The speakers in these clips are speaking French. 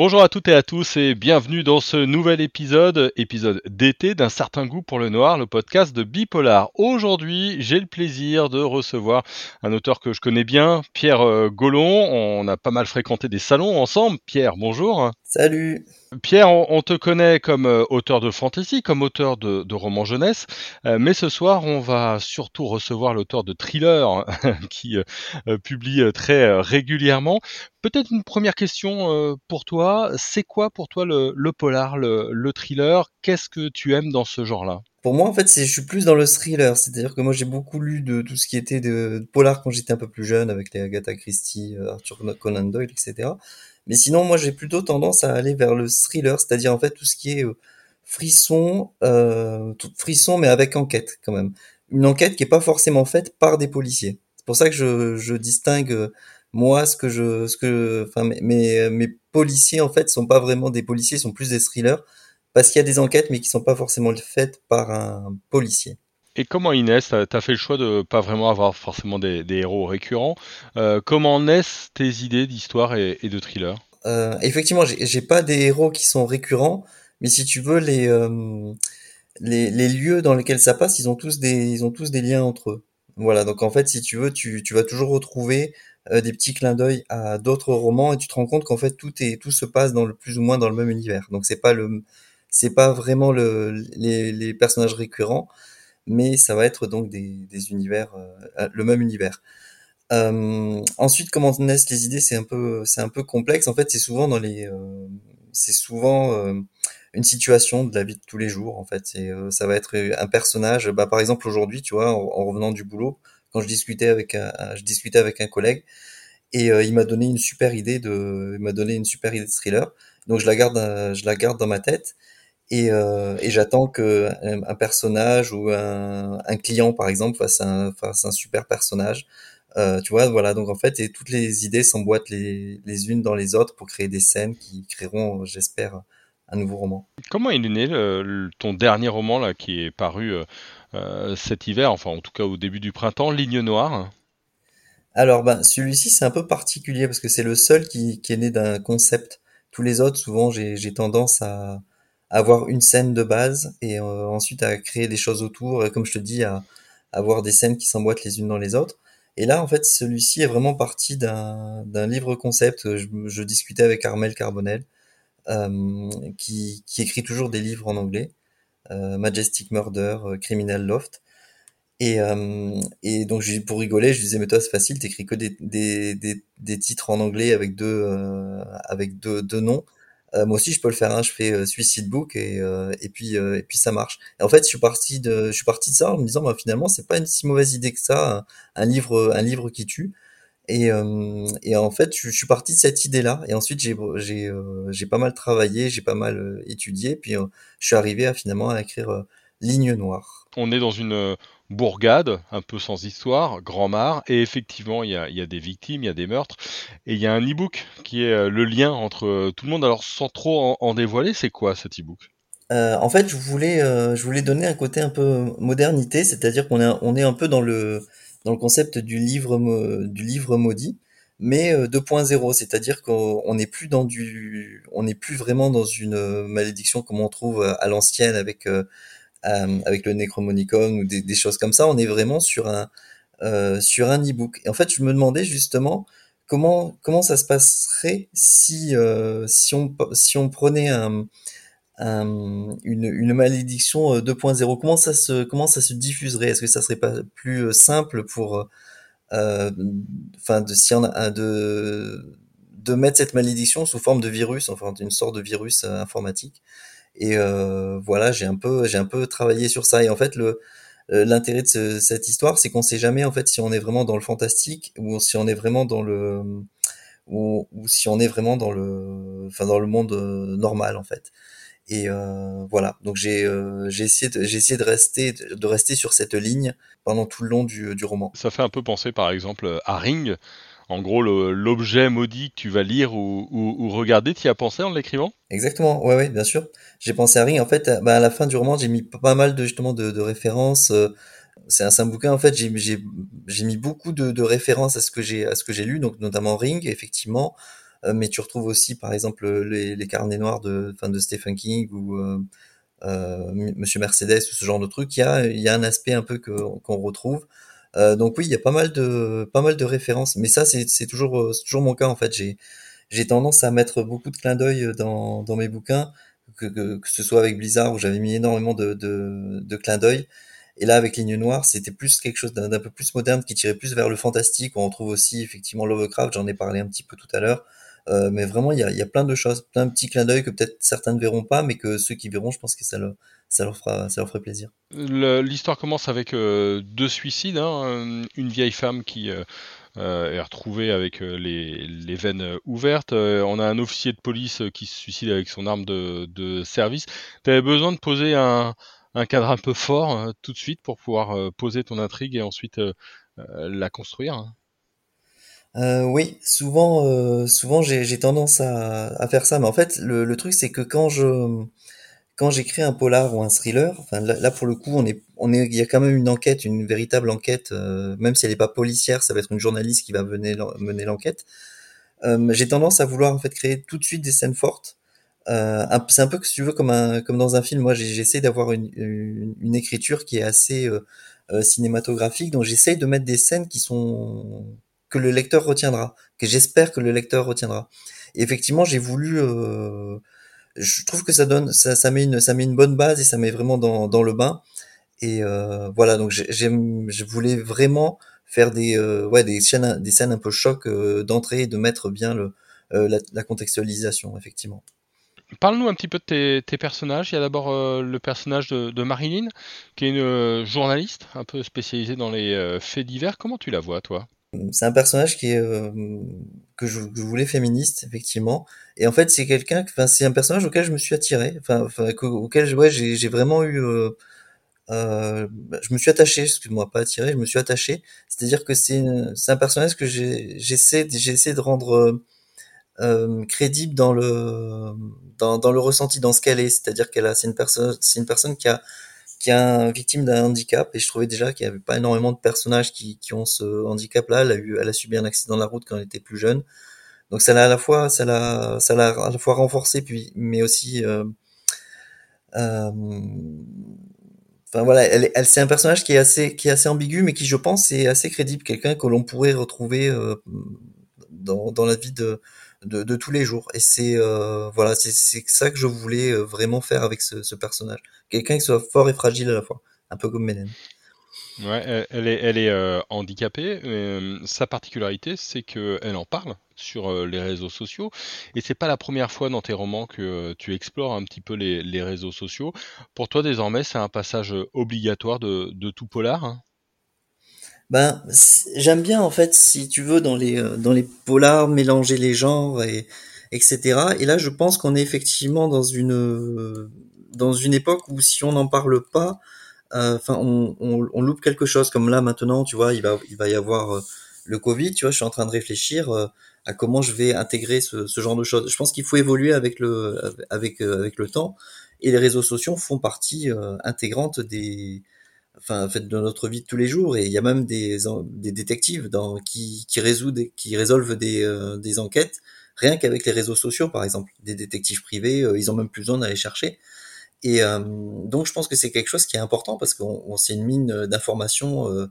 Bonjour à toutes et à tous et bienvenue dans ce nouvel épisode, épisode d'été d'un certain goût pour le noir, le podcast de Bipolar. Aujourd'hui, j'ai le plaisir de recevoir un auteur que je connais bien, Pierre euh, Gollon. On a pas mal fréquenté des salons ensemble. Pierre, bonjour. Salut. Pierre, on, te connaît comme euh, auteur de fantasy, comme auteur de, romans jeunesse, euh, mais ce soir, on va surtout recevoir l'auteur de thrillers qui publie très régulièrement. Peut-être une première question pour toi. C'est quoi pour toi le, polar, le, thriller? Qu'est-ce que tu aimes dans ce genre-là? Pour moi, en fait, je suis plus dans le thriller. C'est-à-dire que moi, j'ai beaucoup lu de tout ce qui était de, polar quand j'étais un peu plus jeune, avec les Agatha Christie, Arthur Conan Doyle, etc. Mais sinon, moi, j'ai plutôt tendance à aller vers le thriller, c'est-à-dire en fait tout ce qui est frisson, euh, frisson, mais avec enquête quand même. Une enquête qui est pas forcément faite par des policiers. C'est pour ça que je, je distingue moi ce que je ce que enfin mes, mes policiers en fait sont pas vraiment des policiers sont plus des thrillers parce qu'il y a des enquêtes mais qui sont pas forcément faites par un policier et comment Inès, tu as fait le choix de pas vraiment avoir forcément des, héros récurrents. Euh, comment naissent tes idées d'histoire et, de thriller? Euh, Effectivement, j'ai pas des héros qui sont récurrents, mais si tu veux, les, euh, les, les, lieux dans lesquels ça passe, ils ont tous des, ils ont tous des liens entre eux. Voilà, donc en fait, si tu veux, tu, tu vas toujours retrouver euh, des petits clins d'œil à d'autres romans et tu te rends compte qu'en fait tout est tout se passe dans le plus ou moins dans le même univers. Donc c'est pas le pas vraiment le les, personnages récurrents, mais ça va être donc des, univers euh, le même univers. Euh, ensuite, comment naissent les idées, c'est un peu c'est un peu complexe. En fait, c'est souvent dans les euh, c'est souvent une situation de la vie de tous les jours. En fait, ça va être un personnage. Bah, par exemple aujourd'hui, tu vois, en revenant du boulot, quand je discutais avec un, je discutais avec un collègue et il m'a donné une super idée de, il m'a donné une super idée de thriller. Donc je la garde, je la garde dans ma tête et, euh, et j'attends que un, personnage ou un, un, client par exemple fasse un, fasse un super personnage. Euh, tu vois, voilà. Donc en fait, et toutes les idées s'emboîtent les, les unes dans les autres pour créer des scènes qui créeront, j'espère, un nouveau roman. Comment est né le, ton dernier roman là qui est paru euh, cet hiver, enfin en tout cas au début du printemps, Ligne Noire? Alors ben, celui-ci c'est un peu particulier parce que c'est le seul qui, qui est né d'un concept. Tous les autres, souvent j'ai tendance à, avoir une scène de base et euh, ensuite à créer des choses autour, et comme je te dis, à, avoir des scènes qui s'emboîtent les unes dans les autres. Et là, en fait, celui-ci est vraiment parti d'un livre concept. Je, je, discutais avec Armel Carbonel, euh, qui, qui, écrit toujours des livres en anglais. Euh, Majestic Murder, euh, Criminal Loft. Et, euh, et donc pour rigoler, je disais mais toi c'est facile, t'écris que des, des, des, des, titres en anglais avec deux avec deux, deux noms. Moi aussi je peux le faire, hein, je fais Suicide Book et, et puis et puis ça marche. Et en fait je suis parti de je suis parti de ça en me disant bah, finalement c'est pas une si mauvaise idée que ça, un, livre un livre qui tue. Et, euh, et en fait, je, suis parti de cette idée-là. Et ensuite, j'ai j'ai euh, pas mal travaillé, j'ai pas mal euh, étudié, puis je suis arrivé à finalement à écrire Ligne Noire. On est dans une bourgade, un peu sans histoire, Grand Mar, et effectivement, il y a, des victimes, il y a des meurtres, et il y a un e-book qui est le lien entre tout le monde. Alors, sans trop en, dévoiler, c'est quoi cet e-book? Euh, en fait, je voulais, je voulais donner un côté un peu modernité, c'est-à-dire qu'on est, on est un peu dans le, dans le concept du livre, du livre maudit, mais 2.0, euh, c'est-à-dire qu'on n'est plus dans du, on n'est plus vraiment dans une euh, malédiction comme on trouve à l'ancienne avec euh, avec le Necromonicon ou des, choses comme ça. On est vraiment sur un sur un e-book. Et en fait, je me demandais justement comment comment ça se passerait si si on si on prenait un une, une, malédiction 2.0 euh, Comment ça se comment ça se diffuserait? Est-ce que ça serait pas plus euh, simple pour euh, enfin de si on de de mettre cette malédiction sous forme de virus, enfin d'une sorte de virus informatique? Et voilà, j'ai un peu j'ai un peu travaillé sur ça. Et en fait, le l'intérêt de cette histoire, c'est qu'on sait jamais en fait si on est vraiment dans le fantastique ou si on est vraiment dans le ou, si on est vraiment dans le enfin dans le monde normal en fait. Et euh, voilà, donc j'ai euh, j'ai essayé de, j'ai essayé de rester de rester sur cette ligne pendant tout le long du, du roman. Ça fait un peu penser par exemple à Ring. En gros, l'objet maudit que tu vas lire ou, regarder, tu y as pensé en l'écrivant? Exactement, ouais, ouais, bien sûr. J'ai pensé à Ring. En fait, bah, à la fin du roman, j'ai mis pas mal de justement de, références. Euh, c'est un, un, bouquin en fait. J'ai mis beaucoup de, références à ce que j'ai à lu, donc notamment Ring, effectivement. mais tu retrouves aussi, par exemple, les, carnets noirs de, enfin, de Stephen King ou euh, Monsieur Mercedes ou ce genre de truc, il y a, un aspect un peu qu'on retrouve. Euh, donc oui, il y a pas mal de, pas mal de références, mais ça c'est, toujours, c'est toujours mon cas en fait. J'ai, j'ai tendance à mettre beaucoup de clins d'œil dans, dans mes bouquins, que, que, que ce soit avec Blizzard où j'avais mis énormément de, de, clins d'œil. Et là, avec Ligne Noire, c'était plus quelque chose d'un, peu plus moderne qui tirait plus vers le fantastique. On retrouve aussi effectivement Lovecraft, j'en ai parlé un petit peu tout à l'heure. Euh, mais vraiment, il y a, y a, plein de choses, plein de petits clins d'œil que peut-être certains ne verront pas, mais que ceux qui verront, je pense que ça leur, ça leur, fera, ça leur ferait plaisir. L'histoire commence avec euh, deux suicides. Hein, une vieille femme qui euh, euh est retrouvée avec euh, les, les, veines ouvertes. on a un officier de police qui se suicide avec son arme de, de service. Tu avais besoin de poser un, un cadre un peu fort tout de suite pour pouvoir poser ton intrigue et ensuite la construire. Hein. Euh, oui, souvent, euh, souvent j'ai tendance à, à, faire ça, mais en fait, le, le truc c'est que quand je quand j'écris un polar ou un thriller, là, pour le coup, il y a quand même une enquête, une véritable enquête, euh, même si elle n'est pas policière, ça va être une journaliste qui va mener l'enquête. Euh, j'ai tendance à vouloir en fait créer tout de suite des scènes fortes. Euh, c'est un peu que tu veux comme dans un film. Moi, j'essaie d'avoir une, écriture qui est assez cinématographique, donc j'essaie de mettre des scènes qui sont que le lecteur retiendra, que j'espère que le lecteur retiendra. Et effectivement, j'ai voulu, je trouve que ça donne, ça, met une, ça met une bonne base et ça met vraiment dans, le bain. Et euh, voilà, donc je voulais vraiment faire des, euh, ouais, des scènes, des scènes un peu choc euh, d'entrée et de mettre bien le, la, contextualisation, effectivement. Parle-nous un petit peu de tes, tes personnages. Il y a d'abord le personnage de, de, Marilyn, qui est une journaliste un peu spécialisée dans les faits divers. Comment tu la vois, toi? C'est un personnage qui est euh, que, je, voulais féministe effectivement. Et en fait c'est quelqu'un enfin c'est un personnage auquel je me suis attiré. Enfin, auquel ouais j'ai vraiment eu euh, euh, je me suis attaché excuse-moi pas attiré je me suis attaché. C'est-à-dire que c'est c'est un personnage que j'essaie j'essaie de rendre euh, crédible dans le dans le ressenti dans ce qu'elle est. C'est-à-dire qu'elle a c'est une personne c'est une personne qui a qui est victime d'un handicap. Et je trouvais déjà qu'il n'y avait pas énormément de personnages qui, ont ce handicap-là. Elle a eu, elle a subi un accident de la route quand elle était plus jeune, donc ça l'a à la fois, ça l'a, ça l'a à la fois renforcé puis, mais aussi, euh, euh, enfin voilà, c'est un personnage qui est assez, qui est assez ambigu, mais qui je pense est assez crédible, quelqu'un que l'on pourrait retrouver euh, dans la vie de de, tous les jours. Et c'est euh, voilà, c'est ça que je voulais euh, vraiment faire avec ce, personnage. Quelqu'un qui soit fort et fragile à la fois, un peu comme Menen. Ouais, elle est, elle est euh, handicapée. Sa particularité, c'est qu'elle en parle sur les réseaux sociaux. Et c'est pas la première fois dans tes romans que tu explores un petit peu les, les réseaux sociaux. Pour toi, désormais, c'est un passage obligatoire de, de tout polar hein? Ben, j'aime bien en fait, si tu veux, dans les euh, dans les polars, mélanger les genres et etc. Et là, je pense qu'on est effectivement dans une dans une époque où si on n'en parle pas, euh, enfin, on, on, on, loupe quelque chose. Comme là maintenant, tu vois, il va il va y avoir euh, le Covid. Tu vois, je suis en train de réfléchir à comment je vais intégrer ce, ce genre de choses. Je pense qu'il faut évoluer avec le avec avec le temps. Et les réseaux sociaux font partie intégrante des enfin fait de notre vie de tous les jours. Et il y a même des, des détectives dans, qui, qui qui résolvent des, euh, des enquêtes rien qu'avec les réseaux sociaux par exemple. Des détectives privés euh, ils ont même plus besoin d'aller chercher. Et euh, donc je pense que c'est quelque chose qui est important parce qu'on c'est une mine d'informations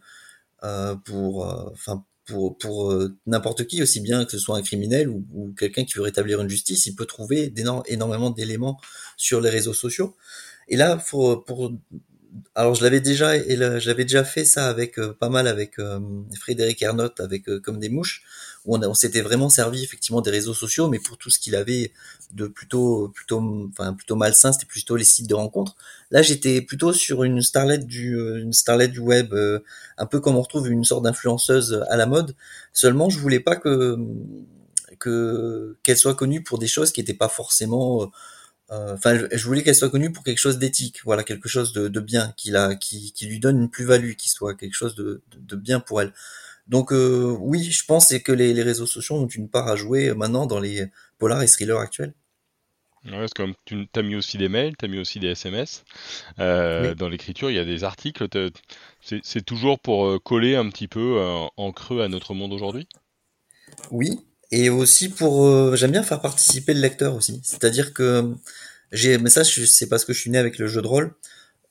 pour enfin pour, pour n'importe qui, aussi bien que ce soit un criminel ou, ou quelqu'un qui veut rétablir une justice, il peut trouver énormément d'éléments sur les réseaux sociaux. Et là, pour, pour alors je l'avais déjà et j'avais déjà fait ça avec euh, pas mal avec euh, Frédéric Ernotte avec euh, comme des mouches où on, s'était vraiment servi effectivement des réseaux sociaux mais pour tout ce qu'il avait de plutôt plutôt enfin plutôt malsain c'était plutôt les sites de rencontres. Là j'étais plutôt sur une starlet du une starlet du web un peu comme on retrouve une sorte d'influenceuse à la mode. Seulement je voulais pas que que qu'elle soit connue pour des choses qui n'étaient pas forcément euh, enfin, je voulais qu'elle soit connue pour quelque chose d'éthique, voilà, quelque chose de, de bien, qui, la, qui, qui lui donne une plus-value, qui soit quelque chose de, de, de bien pour elle. Donc euh, oui, je pense que les, les, réseaux sociaux ont une part à jouer maintenant dans les polars et thrillers actuels. Ouais, parce que tu as mis aussi des mails, tu as mis aussi des SMS. Euh, oui. Dans l'écriture, il y a des articles. C'est toujours pour euh, coller un petit peu en creux à notre monde aujourd'hui? Oui, Et aussi pour, euh, j'aime bien faire participer le lecteur aussi. C'est-à-dire que j'ai, mais ça, c'est parce que je suis né avec le jeu de rôle.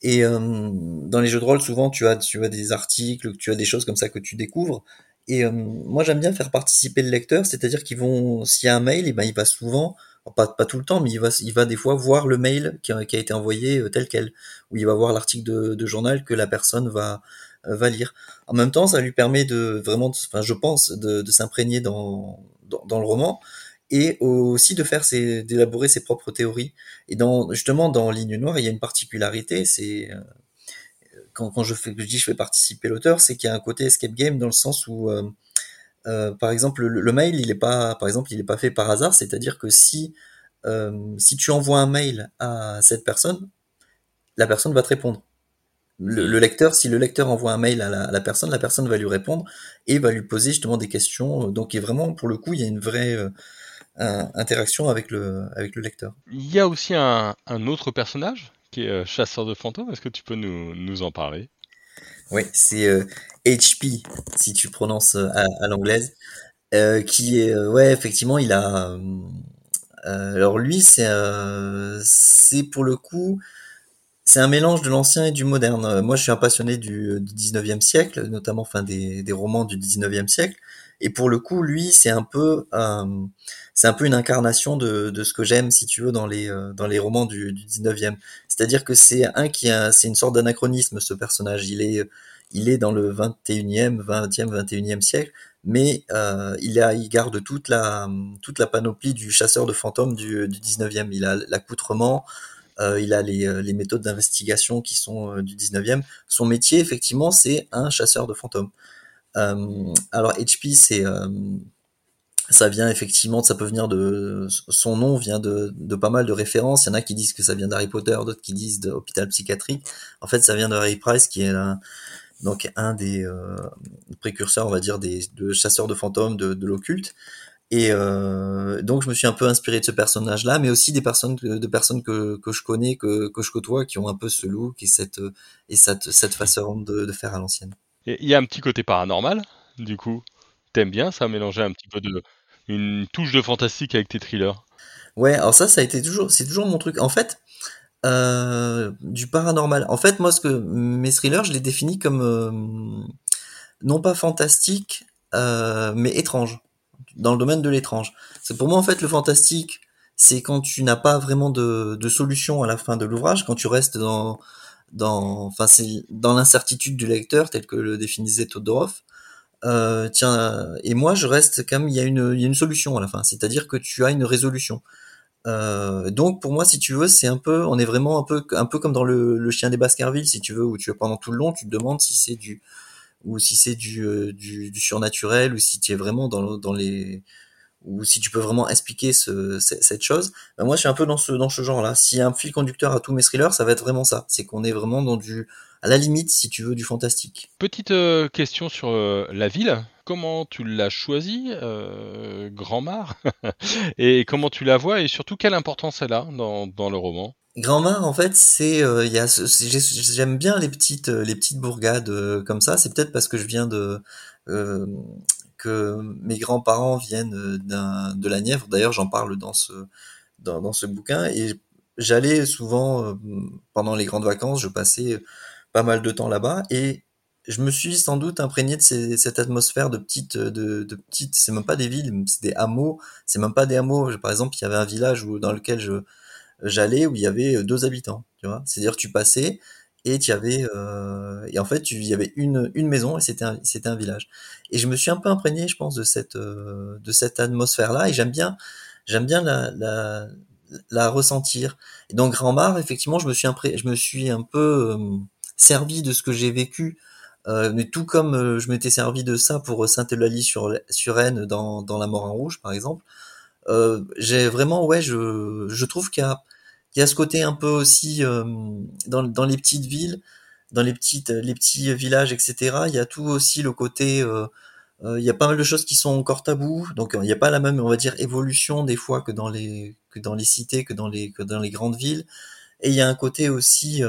Et euh, dans les jeux de rôle, souvent, tu as, tu as des articles, tu as des choses comme ça que tu découvres. Et euh, moi, j'aime bien faire participer le lecteur, c'est-à-dire qu'ils vont, s'il y a un mail, et ben il va souvent, pas, pas tout le temps, mais il va, il va des fois voir le mail qui a, été envoyé tel quel, ou il va voir l'article de, de, journal que la personne va, va lire. En même temps, ça lui permet de vraiment, enfin, je pense, de, de s'imprégner dans, dans, le roman et aussi de faire ses, d'élaborer ses propres théories. Et justement, dans Ligne Noire, il y a une particularité, c'est, euh, quand, je dis je fais participer l'auteur, c'est qu'il y a un côté escape game dans le sens où, euh, euh, par exemple, le, mail, il est pas, par exemple, il est pas fait par hasard, c'est-à-dire que si, si tu envoies un mail à cette personne, la personne va te répondre le, lecteur, si le lecteur envoie un mail à la, personne, la personne va lui répondre et va lui poser justement des questions. Donc, est vraiment, pour le coup, il y a une vraie euh, interaction avec le, avec le lecteur. Il y a aussi un, autre personnage qui est euh, chasseur de fantômes. Est-ce que tu peux nous, nous en parler? Oui, c'est HP, euh, si tu prononces à, à l'anglaise, qui est, ouais, effectivement, il a. alors lui, c'est, c'est pour le coup c'est un mélange de l'ancien et du moderne. Euh, moi, je suis un passionné du, du 19e siècle, notamment enfin des, romans du 19e siècle. Et pour le coup, lui, c'est un peu, euh, c'est un peu une incarnation de, de ce que j'aime, si tu veux, dans les euh, dans les romans du, du 19e. C'est-à-dire que c'est un qui c'est une sorte d'anachronisme ce personnage. Il est, il est dans le 21e, 20e, 21e siècle, mais euh, il a, il garde toute la toute la panoplie du chasseur de fantômes du, du 19e. Il a l'accoutrement. Euh, il a les, euh, les méthodes d'investigation qui sont euh, du 19e. Son métier, effectivement, c'est un chasseur de fantômes. alors HP, c'est ça vient effectivement, ça peut venir de son nom vient de, de, pas mal de références. Il y en a qui disent que ça vient d'Harry Potter, d'autres qui disent d'hôpital psychiatrique. En fait, ça vient de Harry Price, qui est un, donc un des précurseurs, on va dire, des de chasseurs de fantômes de, de l'occulte. Et euh, donc je me suis un peu inspiré de ce personnage-là, mais aussi des personnes, de personnes que, que je connais, que, que je côtoie, qui ont un peu ce look et cette, et cette, cette façon de, de faire à l'ancienne. Il y a un petit côté paranormal, du coup. T'aimes bien ça, mélanger un petit peu de une touche de fantastique avec tes thrillers? Ouais, alors ça, ça a été toujours, c'est toujours mon truc. En fait, euh, du paranormal. En fait, moi, ce que mes thrillers, je les définis comme euh, non pas fantastique, euh, mais étrange dans le domaine de l'étrange. C'est pour moi en fait le fantastique, c'est quand tu n'as pas vraiment de, solution à la fin de l'ouvrage, quand tu restes dans dans enfin c'est dans l'incertitude du lecteur tel que le définissait Todorov. Euh, tiens, et moi je reste comme il y a une il y a une solution à la fin, c'est-à-dire que tu as une résolution. Euh, donc pour moi, si tu veux, c'est un peu, on est vraiment un peu, un peu comme dans le, le chien des Baskerville, si tu veux, où tu pendant tout le long, tu te demandes si c'est du, ou si c'est du, euh, du, du, surnaturel, ou si tu es vraiment dans, dans les ou si tu peux vraiment expliquer ce, cette chose. Ben moi, je suis un peu dans ce, dans ce genre-là. A un fil conducteur à tous mes thrillers, ça va être vraiment ça. C'est qu'on est vraiment dans du, à la limite, si tu veux, du fantastique. Petite euh, question sur euh, la ville. Comment tu l'as choisie, euh, Grand Mar? Et comment tu la vois? Et surtout, quelle importance elle a dans, dans le roman? Grand Mar, en fait, c'est, euh, j'aime bien les petites, euh, les petites bourgades euh, comme ça. C'est peut-être parce que je viens de, que mes grands-parents viennent de la Nièvre. D'ailleurs, j'en parle dans ce, dans, ce bouquin. Et j'allais souvent pendant les grandes vacances, je passais pas mal de temps là-bas et je me suis sans doute imprégné de cette atmosphère de petites, de, de petites, c'est même pas des villes, c'est des hameaux, c'est même pas des hameaux. Par exemple, il y avait un village où, dans lequel je, j'allais où il y avait euh, deux habitants, tu vois. C'est-à-dire tu passais et tu avais euh, et en fait il y avait une une maison et c'était un c'était un village. Et je me suis un peu imprégné, je pense, de cette euh, de cette atmosphère là et j'aime bien j'aime bien la, la la ressentir. Et donc Grand Mar, effectivement, je me suis impré je me suis un peu euh, servi de ce que j'ai vécu. Euh, mais tout comme je m'étais servi de ça pour Sainte-Eulalie sur sur Rennes dans dans La Mort en Rouge, par exemple, euh, j'ai vraiment, ouais, je, je trouve qu'il y a, il y a ce côté un peu aussi euh, dans, dans les petites villes, dans les petites, les petits villages, etc. Il y a tout aussi le côté, euh, il y a pas mal de choses qui sont encore tabous, donc il n'y a pas la même, on va dire, évolution des fois que dans les, que dans les cités, que dans les, que dans les grandes villes. Et il y a un côté aussi,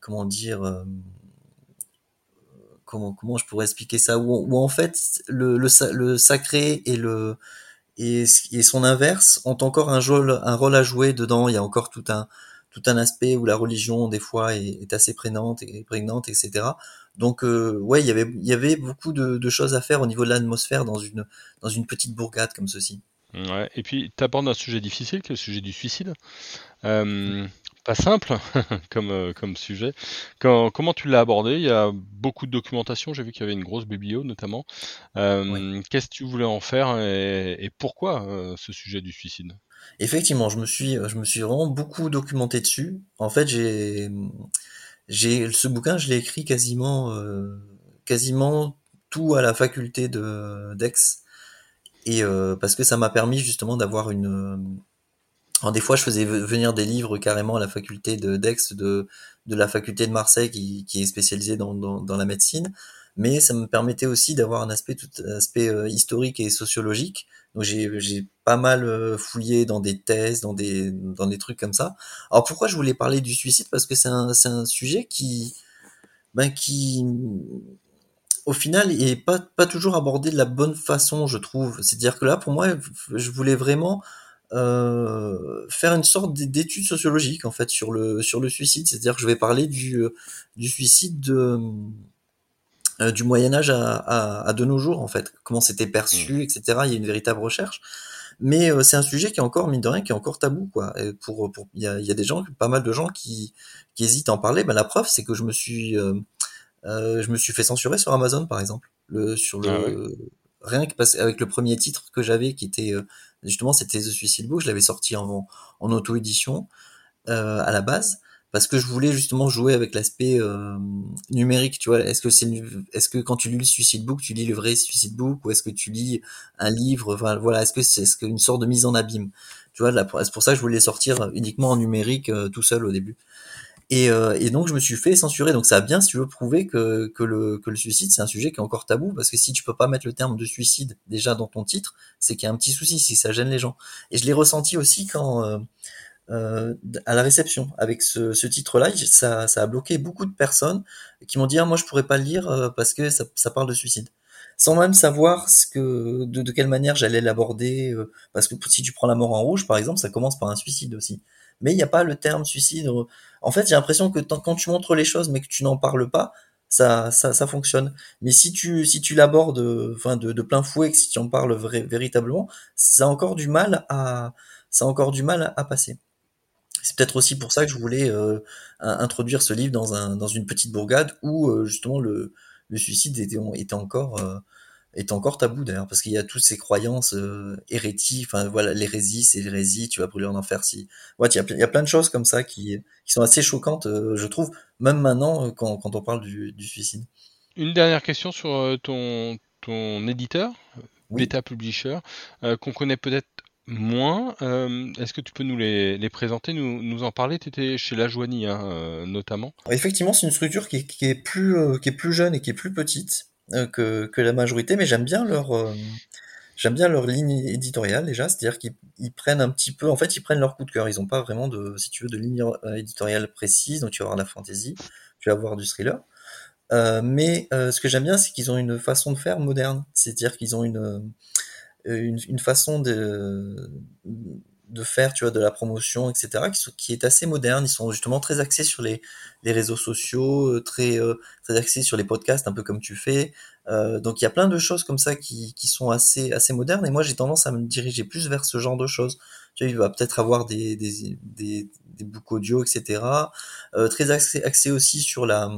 comment dire comment comment je pourrais expliquer ça où, en fait le, le, le sacré et le et, et son inverse ont encore un rôle un rôle à jouer dedans. Il y a encore tout un tout un aspect où la religion des fois est, est assez prégnante et prégnante etc donc euh, ouais il y avait il y avait beaucoup de, de choses à faire au niveau de l'atmosphère dans une dans une petite bourgade comme ceci. Ouais et puis tu abordes un sujet difficile qui est le sujet du suicide. Euh, pas simple comme, euh, comme sujet. Quand, comment tu l'as abordé? Il y a beaucoup de documentation, j'ai vu qu'il y avait une grosse biblio notamment. Euh, Qu'est-ce que tu voulais en faire et, et pourquoi euh, ce sujet du suicide? Effectivement, je me suis, je me suis vraiment beaucoup documenté dessus. En fait, j'ai, j'ai ce bouquin, je l'ai écrit quasiment, quasiment tout à la faculté de d'Aix, et parce que ça m'a permis justement d'avoir une alors des fois, je faisais venir des livres carrément à la faculté de d'Aix, de, de la faculté de Marseille qui, qui est spécialisée dans, dans, la médecine, mais ça me permettait aussi d'avoir un aspect tout aspect euh, historique et sociologique. Donc j'ai pas mal euh, fouillé dans des thèses, dans des dans des trucs comme ça. Alors pourquoi je voulais parler du suicide? Parce que c'est un un sujet qui ben qui au final est pas pas toujours abordé de la bonne façon, je trouve. C'est-à-dire que là, pour moi, je voulais vraiment euh, faire une sorte d'étude sociologique en fait sur le sur le suicide, c'est-à-dire que je vais parler du euh, du suicide de, euh, du Moyen Âge à, à, à, de nos jours en fait, comment c'était perçu, mmh. etc. Il y a une véritable recherche, mais euh, c'est un sujet qui est encore mine de rien, qui est encore tabou quoi. Et pour pour il y a, y a des gens, pas mal de gens qui qui hésitent à en parler. Ben la preuve c'est que je me suis je me suis fait censurer sur Amazon par exemple, le sur le ah rien que parce, avec le premier titre que j'avais qui était justement c'était The Suicide Book, je l'avais sorti en, auto-édition euh, à la base parce que je voulais justement jouer avec l'aspect euh, numérique, tu vois. Est-ce que c'est, est-ce que quand tu lis le Suicide Book, tu lis le vrai Suicide Book, ou est-ce que tu lis un livre, enfin, voilà, est-ce que c'est, une sorte de mise en abîme, tu vois. C'est pour ça que je voulais sortir uniquement en numérique euh, tout seul au début. Et, euh, et, donc je me suis fait censurer. Donc ça a bien, si tu veux, prouver que, que, le, que le suicide c'est un sujet qui est encore tabou parce que si tu peux pas mettre le terme de suicide déjà dans ton titre, c'est qu'il y a un petit souci, si ça gêne les gens. Et je l'ai ressenti aussi quand euh, euh, à la réception avec ce, ce titre-là, ça, ça a bloqué beaucoup de personnes qui m'ont dit ah, moi je pourrais pas le lire euh, parce que ça, ça parle de suicide sans même savoir ce que, de, de quelle manière j'allais l'aborder, euh, parce que si tu prends la mort en rouge, par exemple, ça commence par un suicide aussi mais il n'y a pas le terme suicide. En fait, j'ai l'impression que quand tu montres les choses mais que tu n'en parles pas, ça, ça, ça fonctionne. Mais si tu, si tu l'abordes, enfin, de, plein fouet, que si tu en parles véritablement, ça a encore du mal à, ça a encore du mal à, passer. C'est peut-être aussi pour ça que je voulais euh, introduire ce livre dans, un, dans une petite bourgade où euh, justement le, le suicide était, était encore euh, est encore tabou d'ailleurs parce qu'il y a toutes ces croyances euh, hérétiques enfin voilà l'hérésie c'est l'hérésie tu vas brûler en enfer si ouais il y a, il y a plein de choses comme ça qui, qui sont assez choquantes euh, je trouve même maintenant euh, quand, quand on parle du, du, suicide. Une dernière question sur euh, ton ton éditeur oui. Beta Publisher qu'on connaît peut-être moins est-ce que tu peux nous les, les présenter nous, nous en parler? Tu étais chez La Joanie hein, notamment. Effectivement c'est une structure qui, qui est plus qui est plus jeune et qui est plus petite que, que, la majorité, mais j'aime bien leur euh, j'aime bien leur ligne éditoriale déjà, c'est-à-dire qu'ils prennent un petit peu, en fait, ils prennent leur coup de cœur. Ils n'ont pas vraiment de, si tu veux, de ligne euh, éditoriale précise. Donc tu vas avoir de la fantasy, tu vas avoir du thriller. Euh, mais euh, ce que j'aime bien, c'est qu'ils ont une façon de faire moderne. C'est-à-dire qu'ils ont une, une façon de de faire, tu vois, de la promotion, etc., qui, est assez moderne. Ils sont justement très axés sur les, les réseaux sociaux, euh, très, euh, très axés sur les podcasts, un peu comme tu fais. Euh, donc il y a plein de choses comme ça qui, qui sont assez, assez modernes. Et moi, j'ai tendance à me diriger plus vers ce genre de choses. Tu vois, il va peut-être avoir des, des, des, des books audio, etc. Très axé, axé aussi sur la...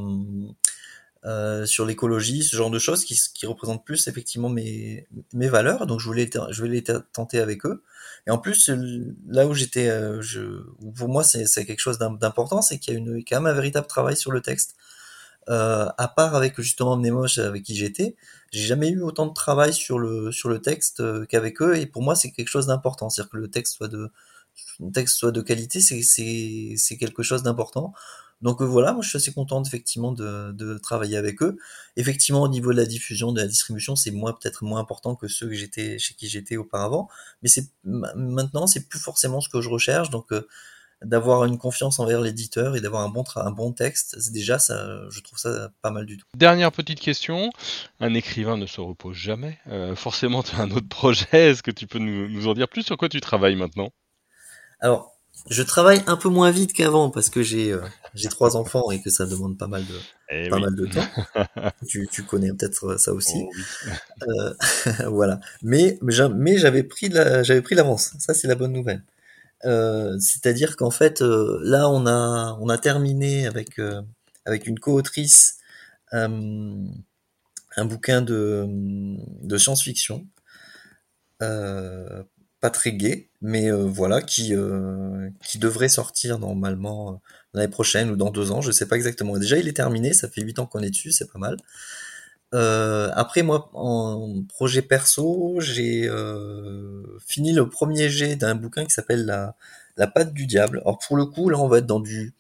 Euh, sur l'écologie, ce genre de choses qui, qui représentent plus effectivement mes, mes valeurs. Donc je voulais, je voulais les tenter avec eux. Et en plus, là où j'étais, euh, pour moi, c'est quelque chose d'important, c'est qu'il y a une, quand même un véritable travail sur le texte. Euh, à part avec justement Nemosh avec qui j'étais, j'ai jamais eu autant de travail sur le sur le texte euh, qu'avec eux. Et pour moi, c'est quelque chose d'important, c'est-à-dire que le texte soit de le texte soit de qualité, c'est quelque chose d'important. Donc euh, voilà, moi je suis assez content effectivement de, de, travailler avec eux. Effectivement, au niveau de la diffusion, de la distribution, c'est moins peut-être moins important que ceux que j'étais chez qui j'étais auparavant, mais c'est maintenant c'est plus forcément ce que je recherche. Donc euh, d'avoir une confiance envers l'éditeur et d'avoir un bon un bon texte. Déjà, ça, je trouve ça pas mal du tout. Dernière petite question. Un écrivain ne se repose jamais. Euh, forcément, tu as un autre projet. Est-ce que tu peux nous, nous en dire plus sur quoi tu travailles maintenant? Alors, je travaille un peu moins vite qu'avant parce que j'ai euh, j'ai trois enfants et que ça demande pas mal de eh pas mal de temps. tu, tu connais peut-être ça aussi. Oh euh, voilà. Mais mais j'avais pris j'avais pris l'avance. Ça c'est la bonne nouvelle. Euh, c'est-à-dire qu'en fait euh, là on a on a terminé avec euh, avec une co-autrice un bouquin de de science-fiction pas très gai, mais euh, voilà, qui, euh, qui devrait sortir normalement euh, l'année prochaine ou dans deux ans, je sais pas exactement. Déjà, il est terminé, ça fait huit ans qu'on est dessus, c'est pas mal. après, moi, en projet perso, j'ai fini le premier jet d'un bouquin qui s'appelle la, la patte du diable. Alors pour le coup, là, on va être dans du,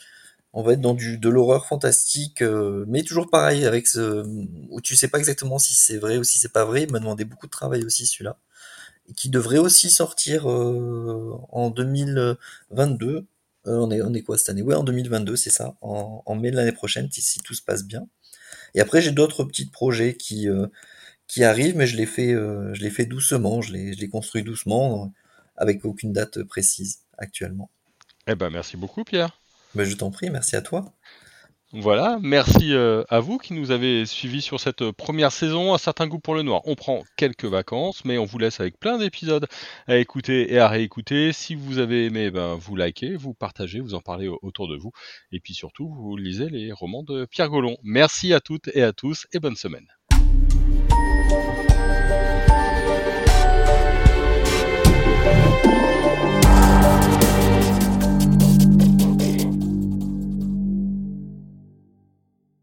on va être dans du de l'horreur fantastique, mais toujours pareil avec ce, où tu sais pas exactement si c'est vrai ou si c'est pas vrai. Il m'a demandé beaucoup de travail aussi celui-là qui devrait aussi sortir euh, en 2022. Euh, on est on est quoi cette année? Ouais, en 2022, c'est ça, en, en mai de l'année prochaine, si, tout se passe bien. Et après, j'ai d'autres petits projets qui euh, qui arrivent, mais je les fais je les fais doucement, je les je les construis doucement, avec aucune date précise actuellement. Eh ben, merci beaucoup, Pierre. Ben, je t'en prie, merci à toi. Voilà, merci euh, à vous qui nous avez suivis sur cette euh, première saison. Un certain goût pour le noir. On prend quelques vacances, mais on vous laisse avec plein d'épisodes à écouter et à réécouter. Si vous avez aimé, ben, vous likez, vous partagez, vous en parlez autour de vous. Et puis surtout, vous lisez les romans de Pierre Gollon. Merci à toutes et à tous et bonne semaine.